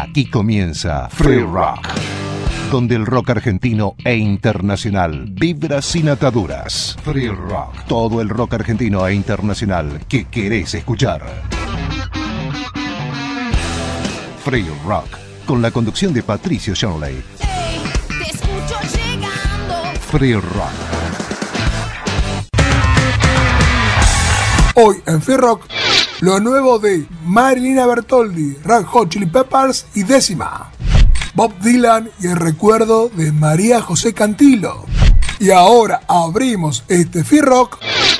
Aquí comienza Free Rock, donde el rock argentino e internacional vibra sin ataduras. Free Rock, todo el rock argentino e internacional que querés escuchar. Free Rock, con la conducción de Patricio Shanley. Hey, te escucho llegando. Free Rock. Hoy en Free Rock, lo nuevo de Marilina Bertoldi, Red Hot Chili Peppers y Décima. Bob Dylan y el recuerdo de María José Cantilo. Y ahora abrimos este Free Rock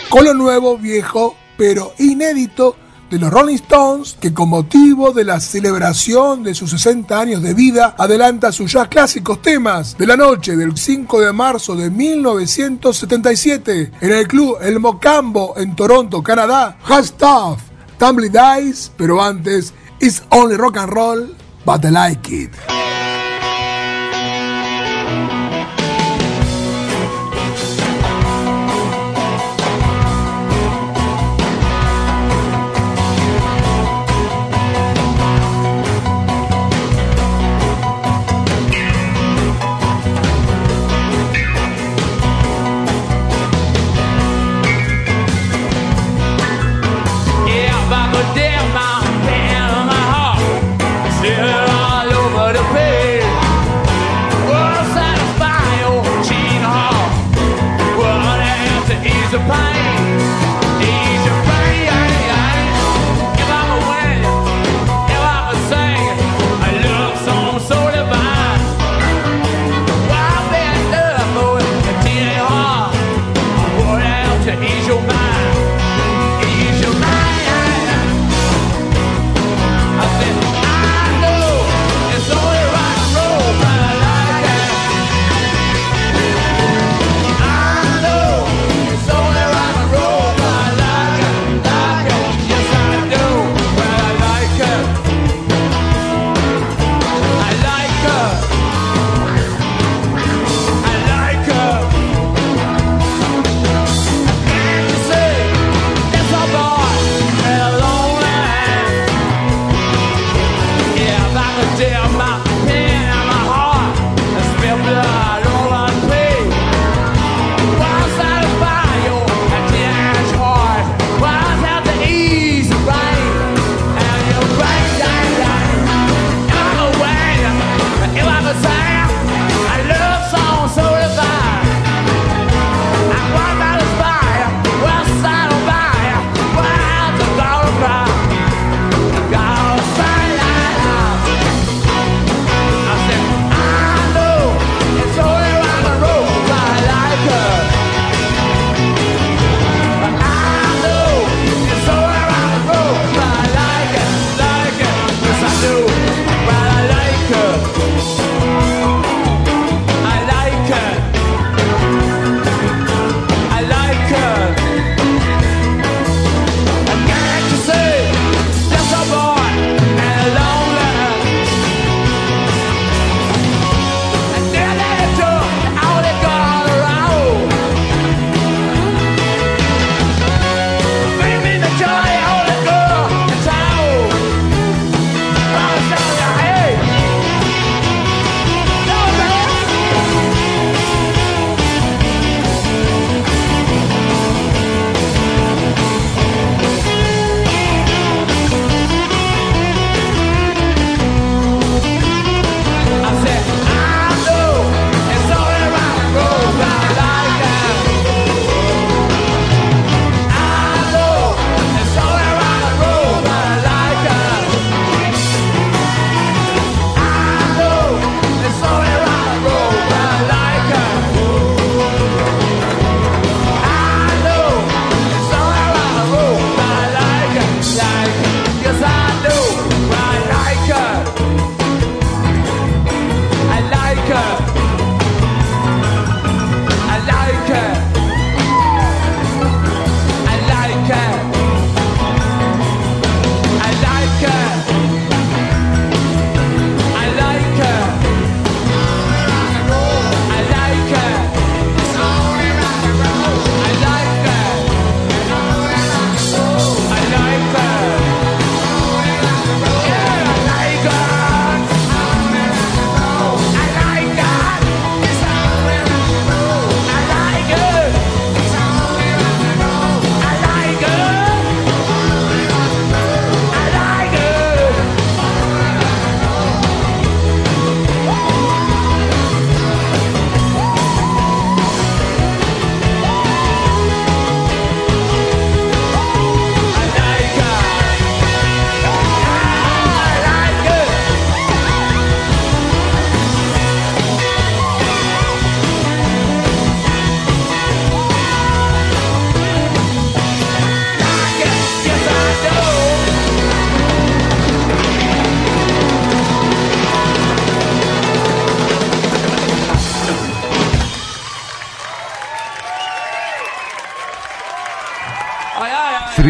con lo nuevo, viejo, pero inédito de los Rolling Stones, que con motivo de la celebración de sus 60 años de vida, adelanta sus ya clásicos temas de la noche del 5 de marzo de 1977 en el club El Mocambo en Toronto, Canadá. Stuff, Tumbly Dice, pero antes, It's Only Rock and Roll, but I like it.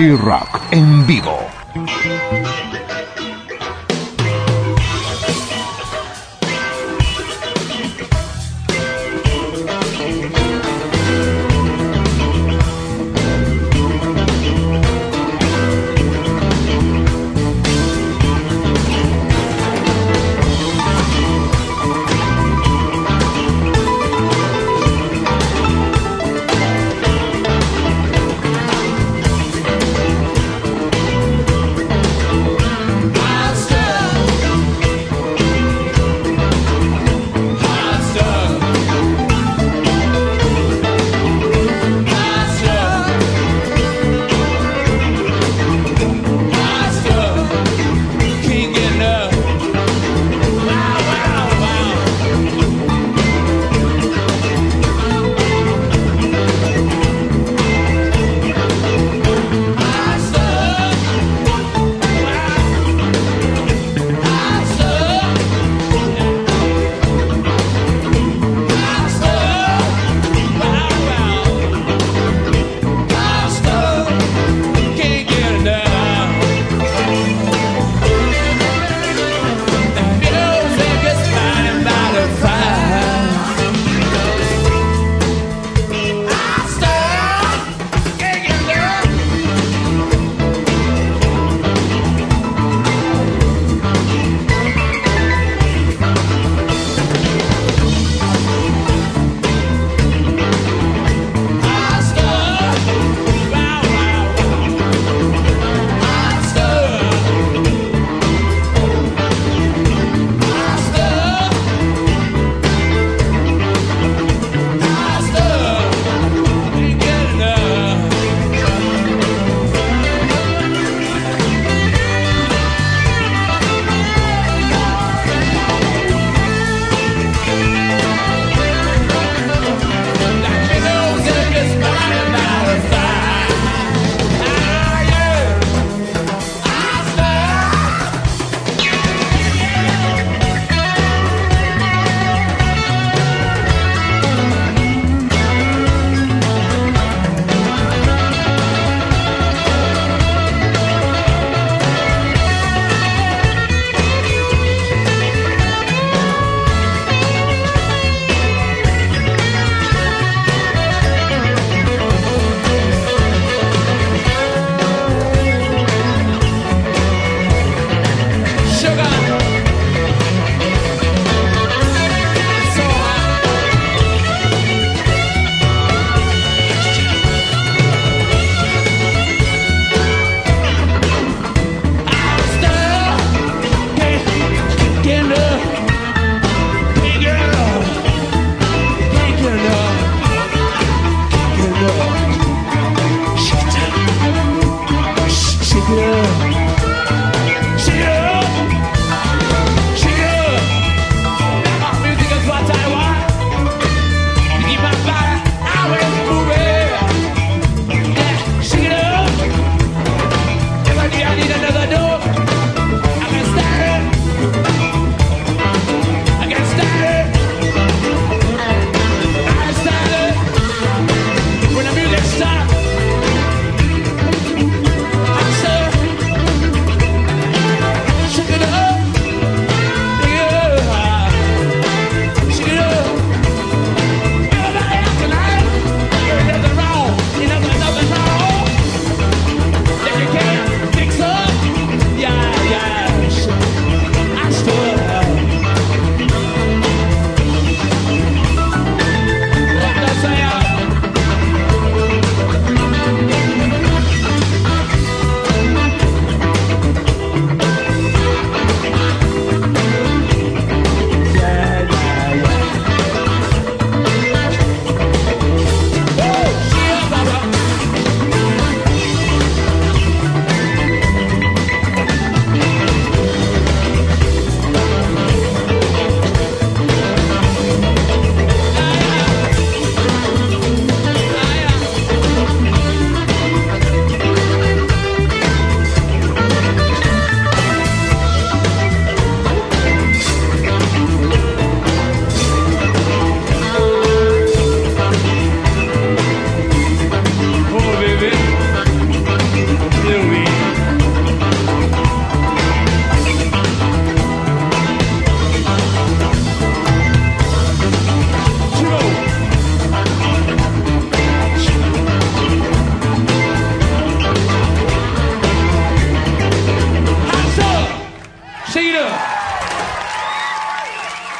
Rock en vivo.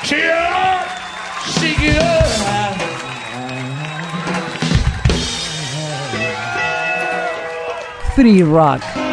Cheer! Up. Free Rock.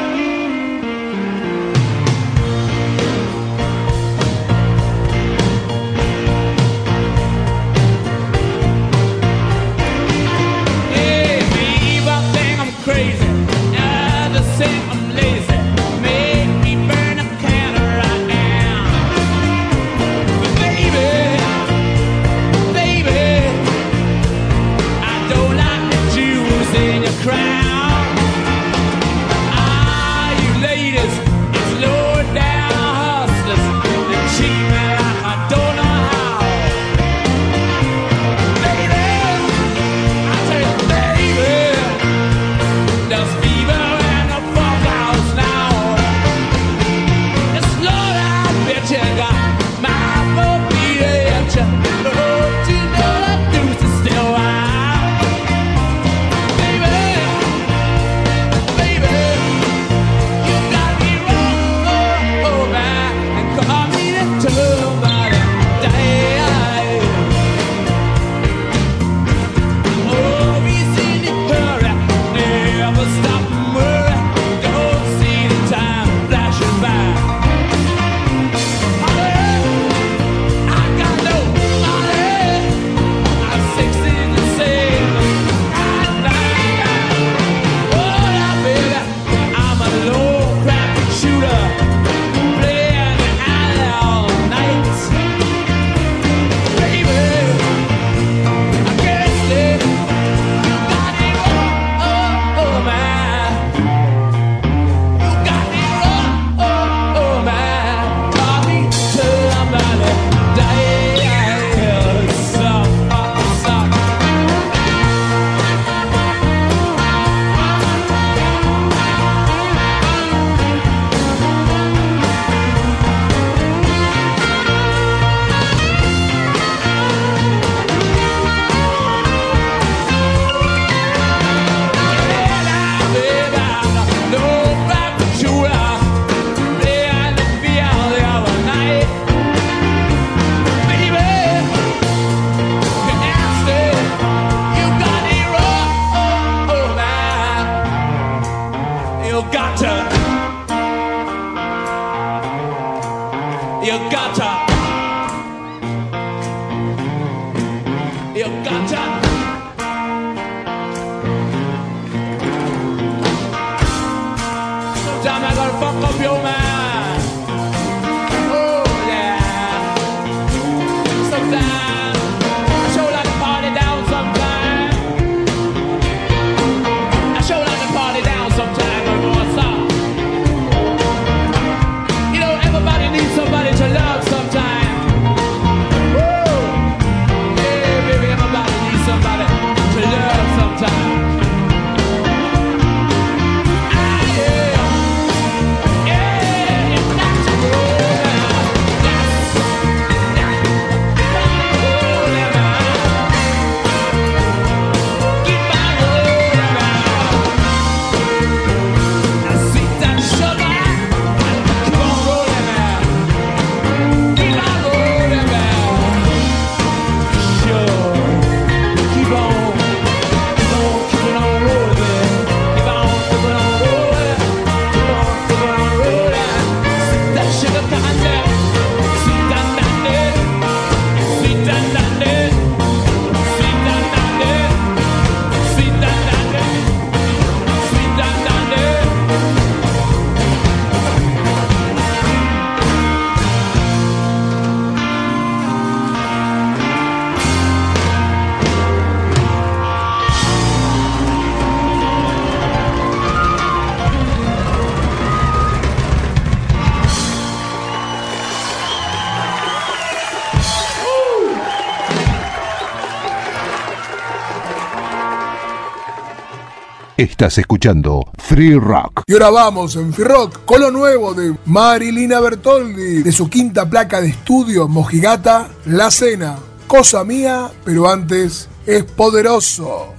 Estás escuchando Free Rock. Y ahora vamos en Free Rock con lo nuevo de Marilina Bertoldi, de su quinta placa de estudio, Mojigata, La Cena. Cosa mía, pero antes es poderoso.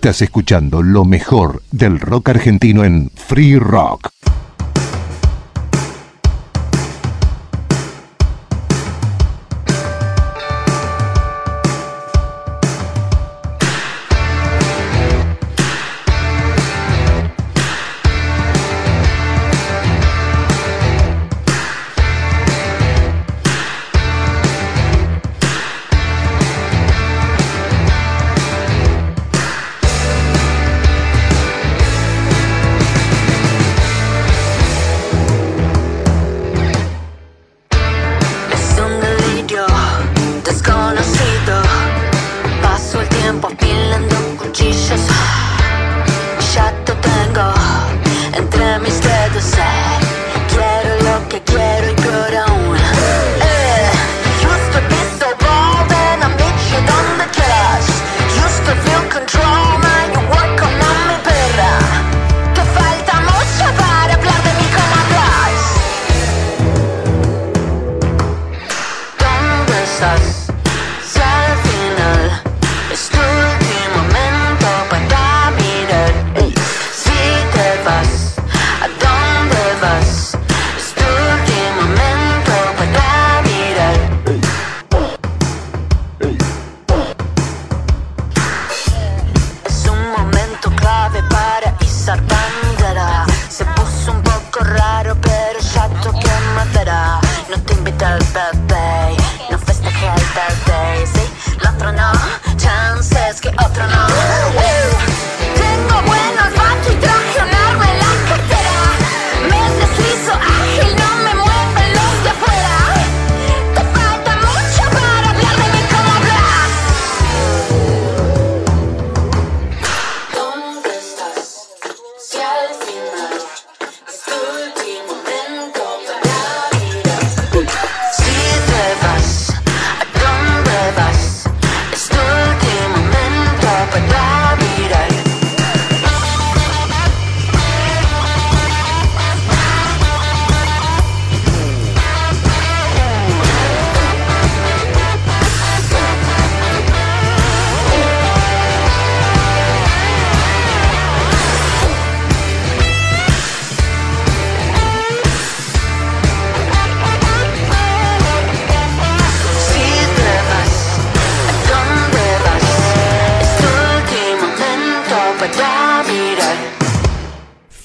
Estás escuchando lo mejor del rock argentino en Free Rock.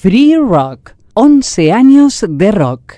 Free Rock, 11 años de rock.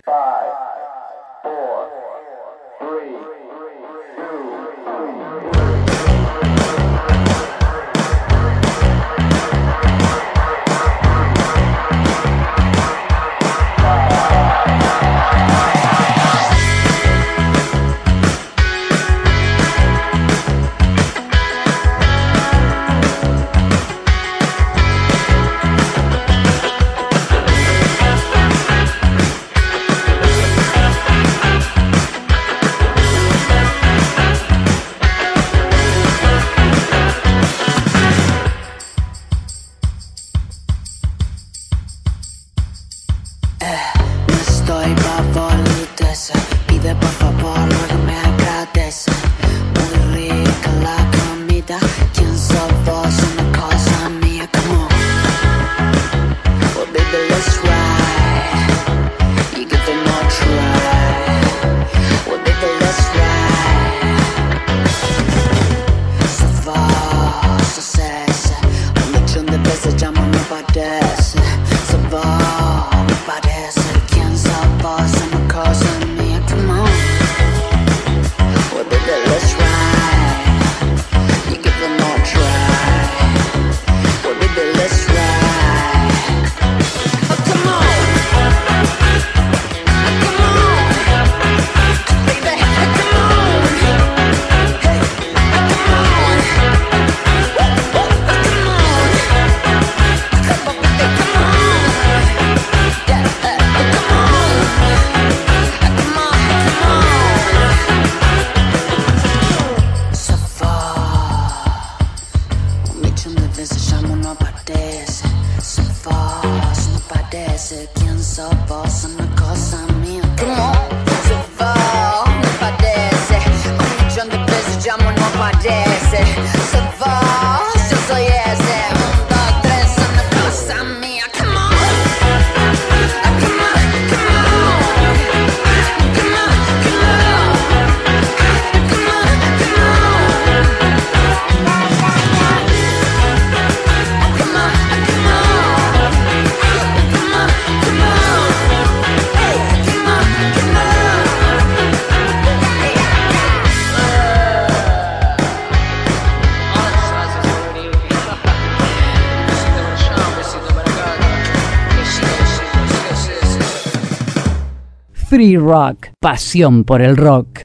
Country Rock, pasión por el rock.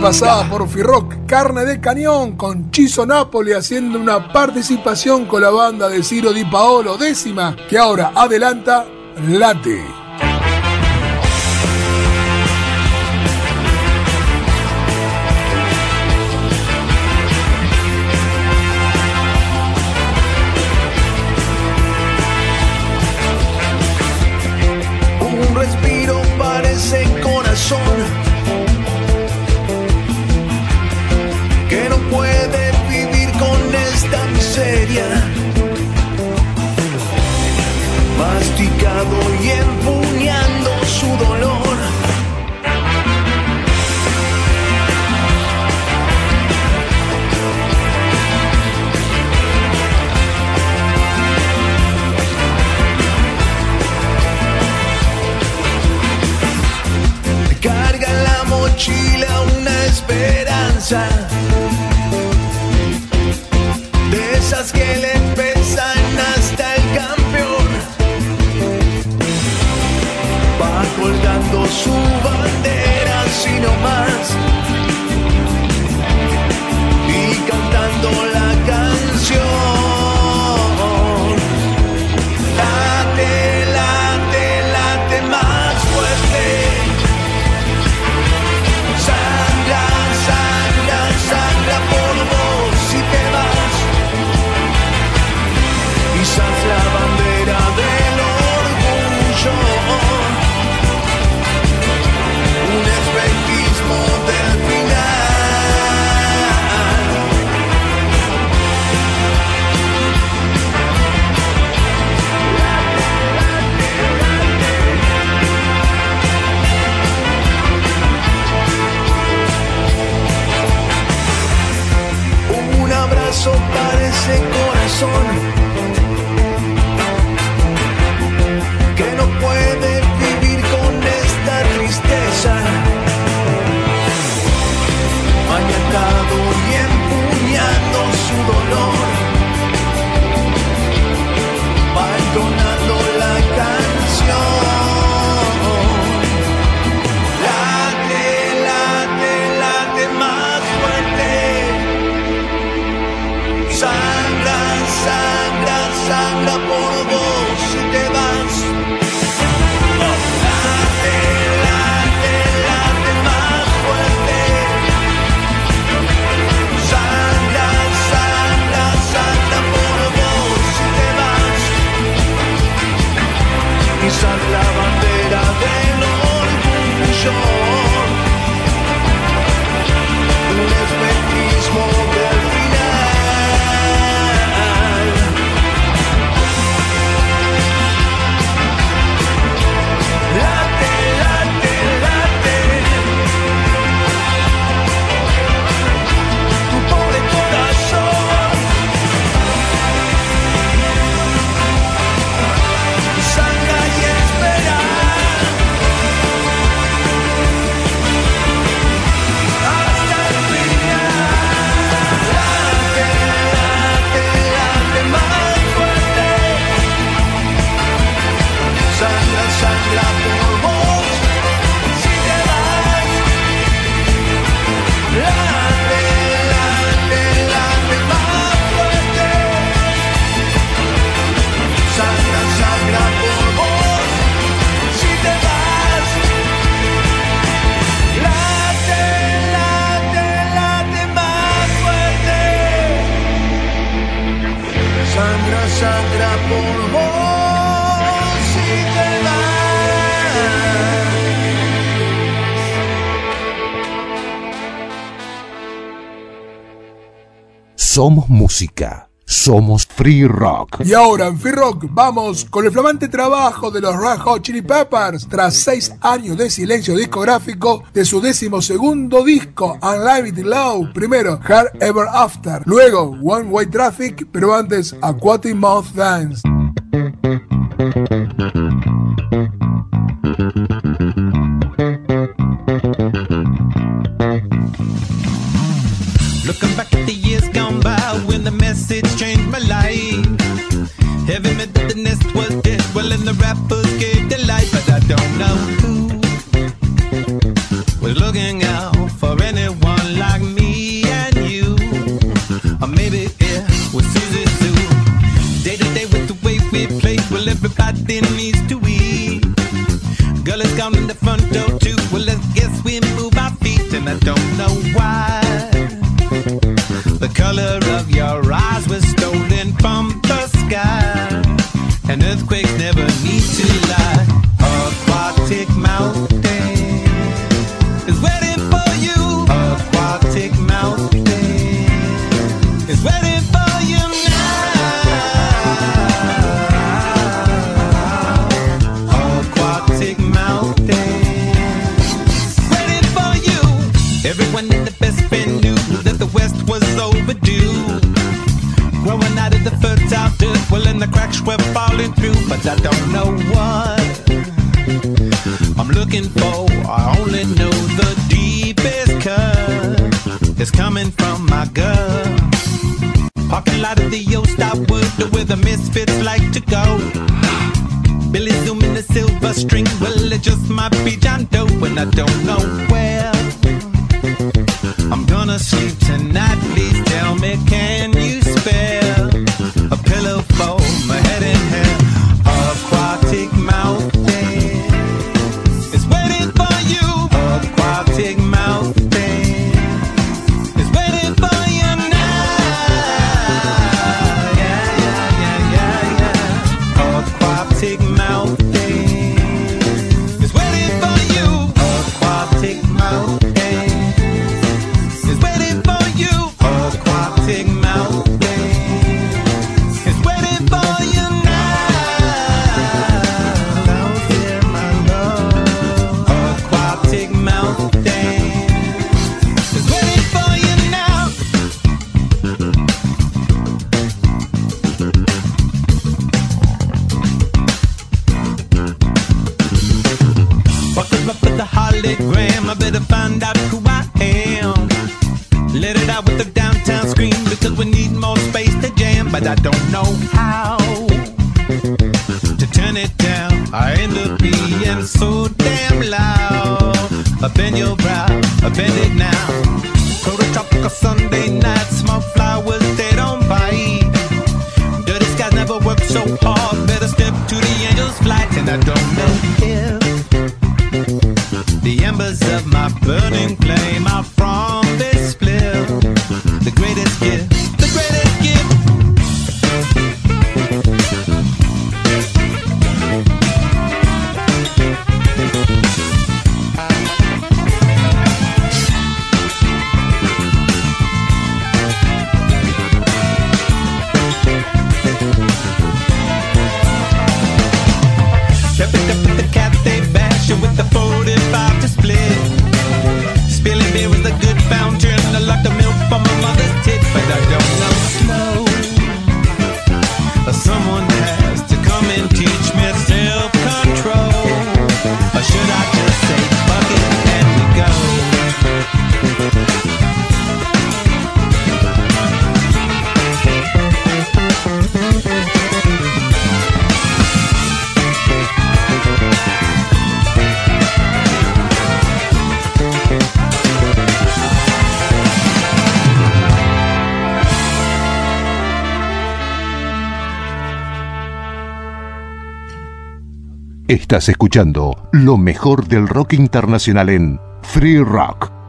pasaba por Firrock, carne de cañón, con Chiso Napoli haciendo una participación con la banda de Ciro Di Paolo, décima, que ahora adelanta Late. somos música. Somos Free Rock. Y ahora en Free Rock vamos con el flamante trabajo de los Red Hot Chili Peppers tras seis años de silencio discográfico de su decimosegundo disco Unlimited Love. Primero Hard Ever After, luego One Way Traffic, pero antes Aquatic Mouth Dance. the rappers gave the life, but I don't know who was looking out for anyone like me and you. Or maybe it was Susie Sue. Day to day with the way we play, well, everybody needs. Estás escuchando lo mejor del rock internacional en Free Rock.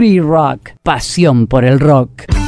Free Rock, pasión por el rock.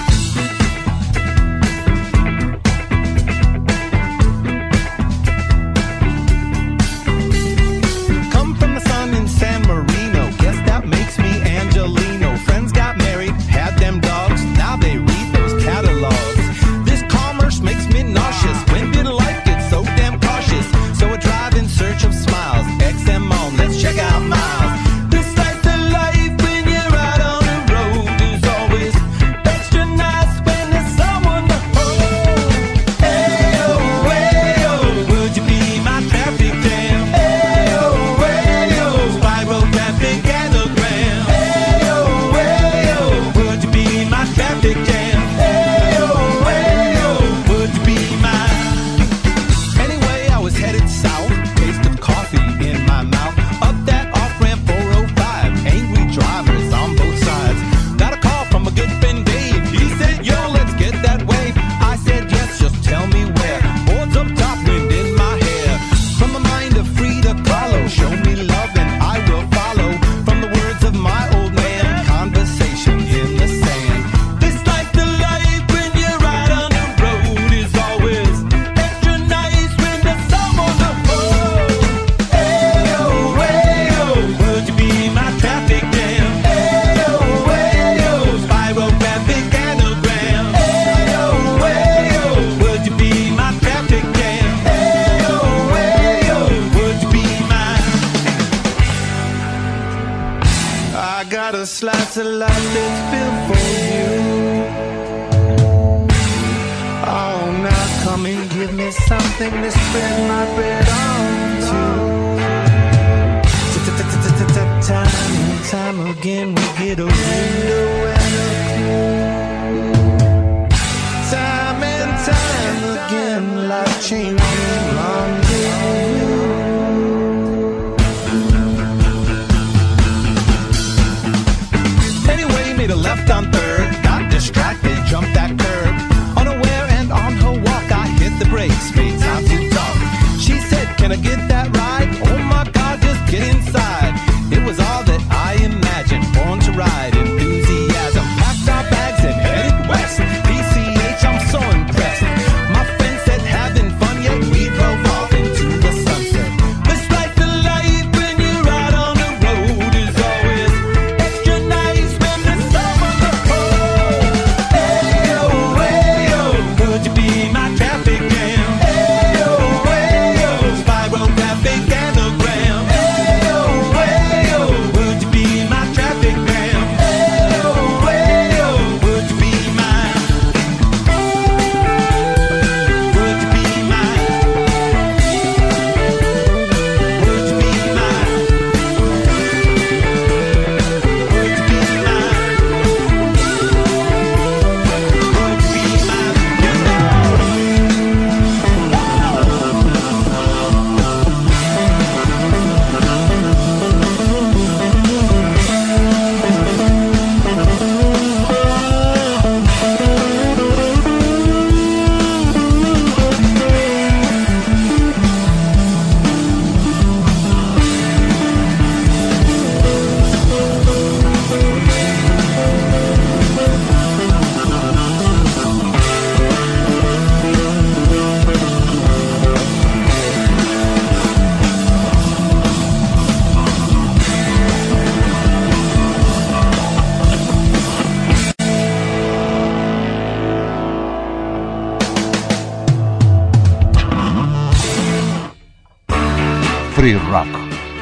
Free Rock.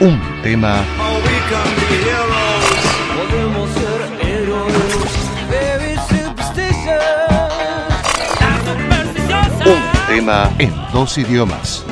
Un tema... Un tema en dos idiomas.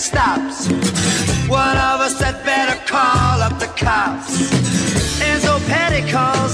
Stops. One of us had better call up the cops. And so Patty calls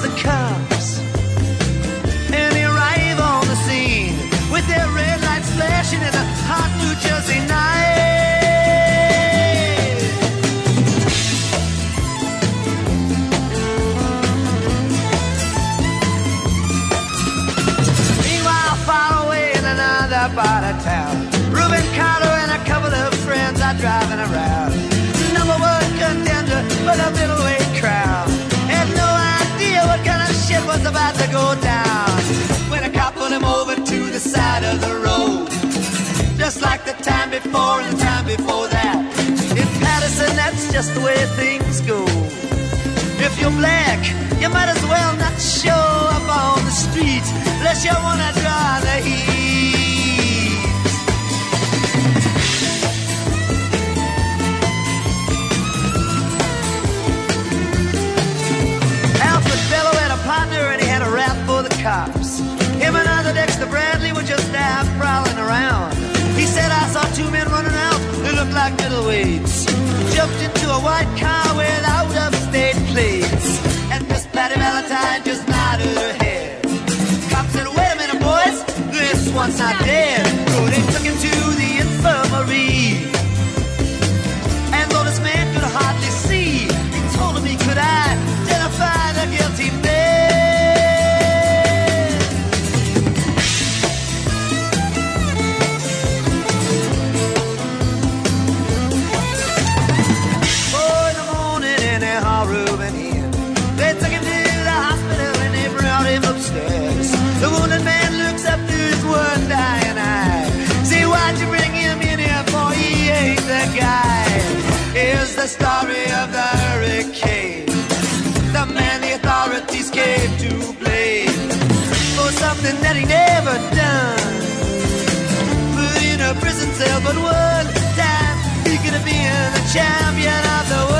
for middleweight crowd. Had no idea what kind of shit was about to go down. When a cop pulled him over to the side of the road. Just like the time before and the time before that. In Paterson, that's just the way things go. If you're black, you might as well not show up on the street unless you wanna draw the heat. Cops. Him and Arthur Dexter Bradley were just out prowling around. He said, I saw two men running out who looked like middleweights. Jumped into a white car with out of state plates. And Miss Patty Valentine just nodded her head. Cop said, wait a minute, boys, this one's not dead. The story of the hurricane. The man the authorities came to blame for something that he never done. Put in a prison cell, but one time could have been the champion of the world.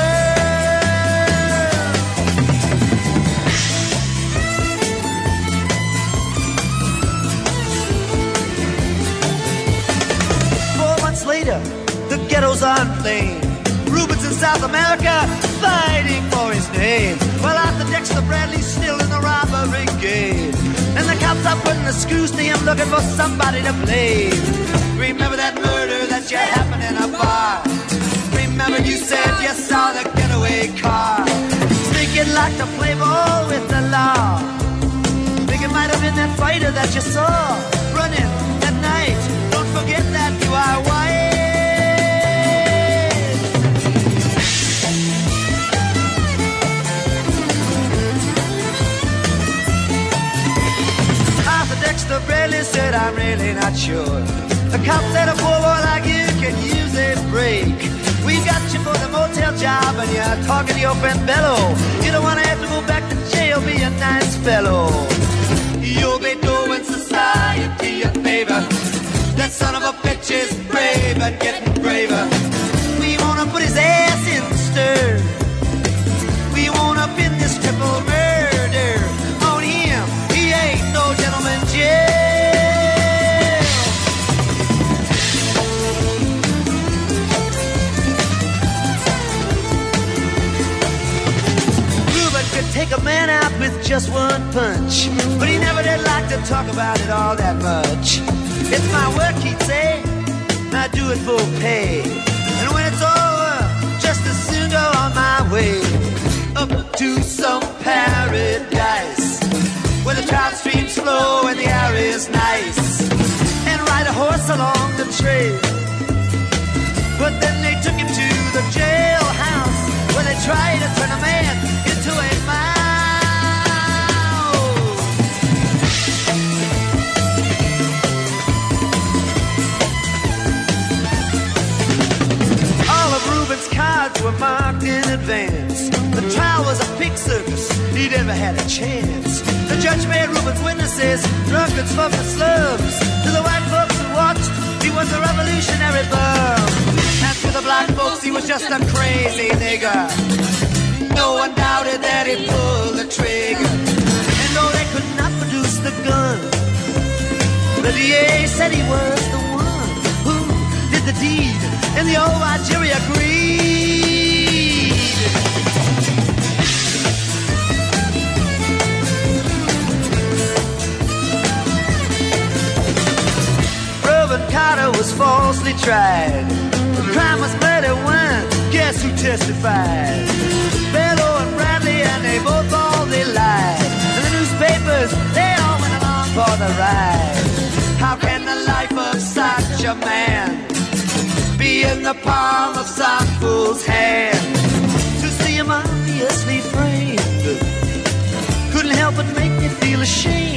Name. While Arthur Dexter Bradley's still in the robbery game. And the cops are putting the screws to him looking for somebody to blame. Remember that murder that you happened in a bar. Remember you said you saw the getaway car. Think you'd like to play ball with the law. Think it might have been that fighter that you saw Dexter Bradley said, I'm really not sure. The cop said a poor boy like you can use a break. We got you for the motel job and you're talking to your friend Bello. You don't wanna have to go back to jail, be a nice fellow. You'll be doing society a favor. That son of a bitch is brave and getting braver. We wanna put his ass take a man out with just one punch, but he never did like to talk about it all that much. It's my work, he'd say. I do it for pay. And when it's over, just as soon go on my way up to some paradise the trout streams flow and the air is nice. And ride a horse along the trail. But then they took him to the jailhouse where they tried to turn a man into a mouse. All of Rubin's cards were marked in advance. The trial was a pick circus. He'd never had a chance. Judge made Rubin's witnesses drunkards the slums. To the white folks who watched, he was a revolutionary bum. And to the black folks, he was just a crazy nigger. No one doubted that he pulled the trigger. And though they could not produce the gun, the DA said he was the one who did the deed, and the old Algeria agreed. Carter was falsely tried. The crime was murder one. Guess who testified? Bello and Bradley, and they both all they lied. And the newspapers, they all went along for the ride. How can the life of such a man be in the palm of some fool's hand? To see him obviously framed couldn't help but make me feel ashamed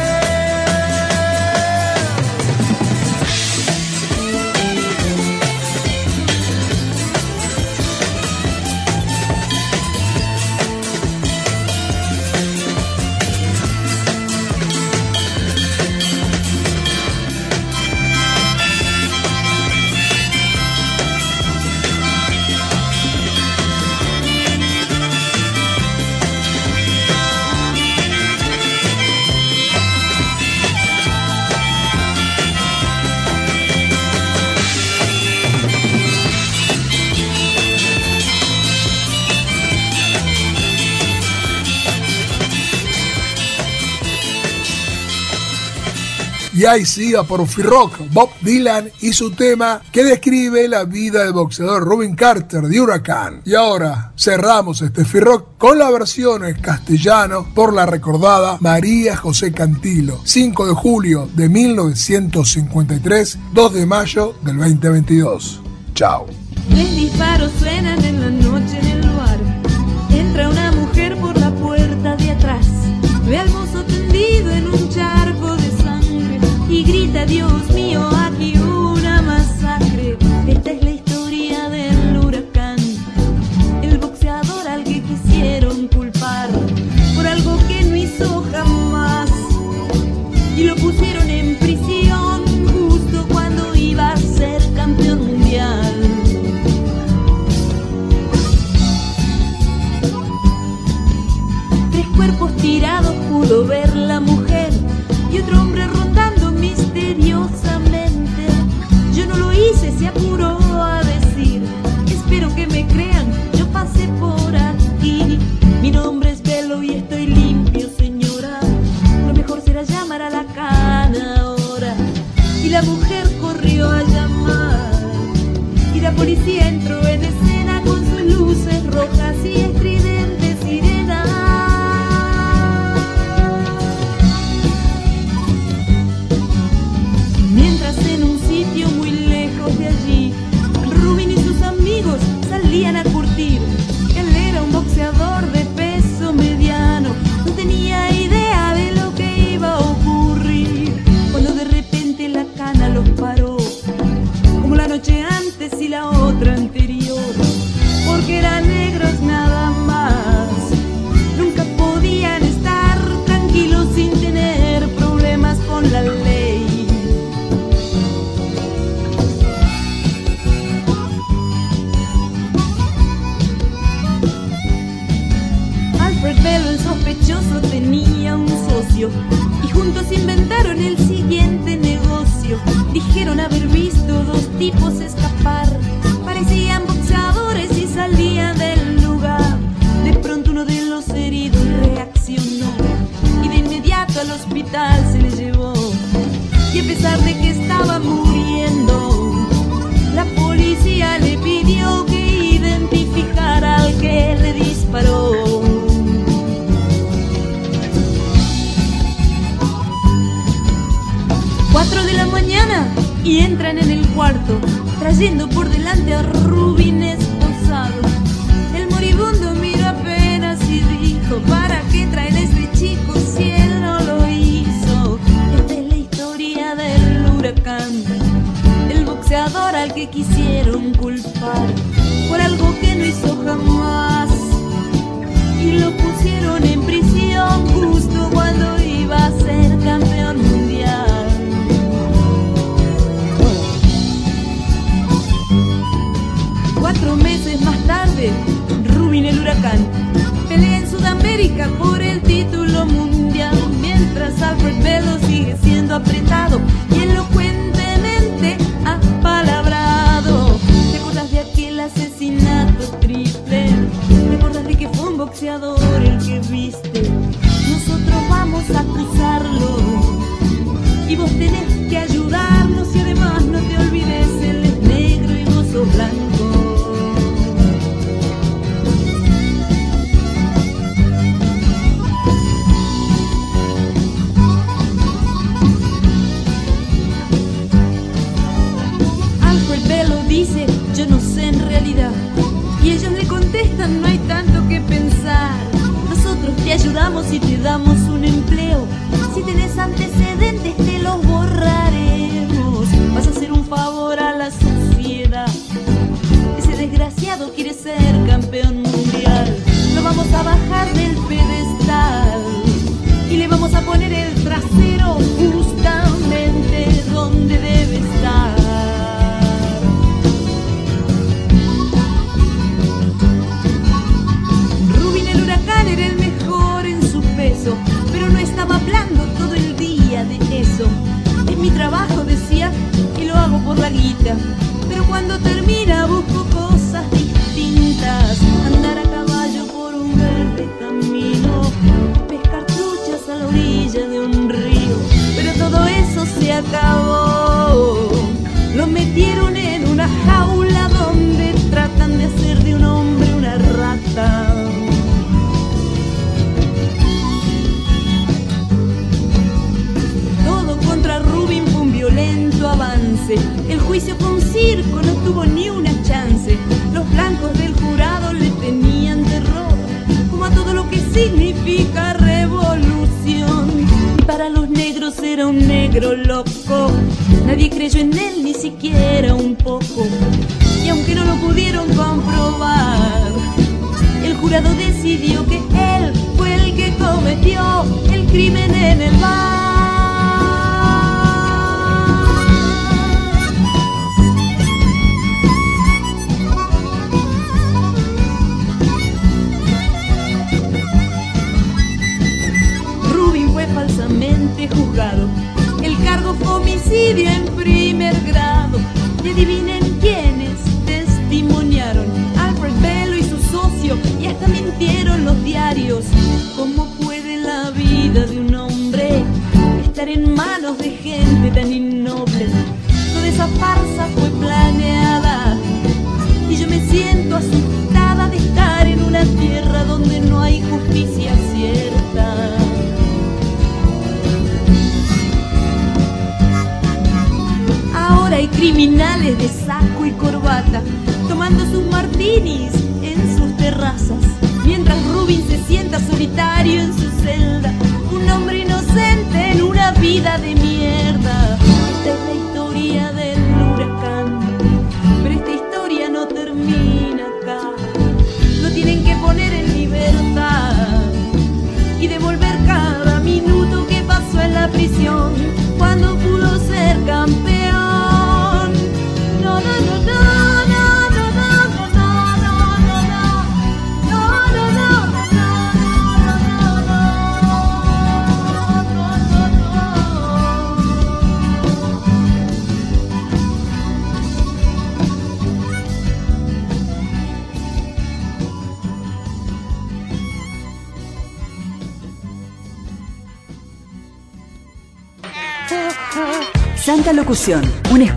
Y ahí siga por Rock, Bob Dylan y su tema que describe la vida del boxeador Robin Carter de Huracán. Y ahora cerramos este Rock con la versión en castellano por la recordada María José Cantilo, 5 de julio de 1953, 2 de mayo del 2022. Chao. Tres disparos suenan en la si te damos un empleo, si tenés antecedentes pero cuando termina busco cosas distintas. Andar a caballo por un verde camino, pescar truchas a la orilla de un río, pero todo eso se acabó. Lo metieron en una jaula donde tratan de hacer de un hombre una rata. Todo contra Rubin fue un violento avance juicio con circo no tuvo ni una chance. Los blancos del jurado le tenían terror, como a todo lo que significa revolución. Y para los negros era un negro loco. Nadie creyó en él ni siquiera un poco. Y aunque no lo pudieron comprobar, el jurado decidió que él fue el que cometió el crimen en el bar. si bien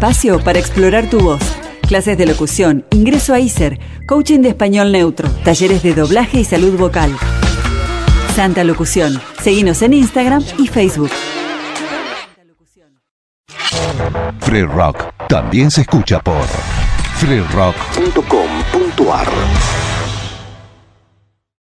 espacio para explorar tu voz. Clases de locución, ingreso a ISER, coaching de español neutro, talleres de doblaje y salud vocal. Santa Locución. Seguimos en Instagram y Facebook. Free Rock también se escucha por freerock.com.ar.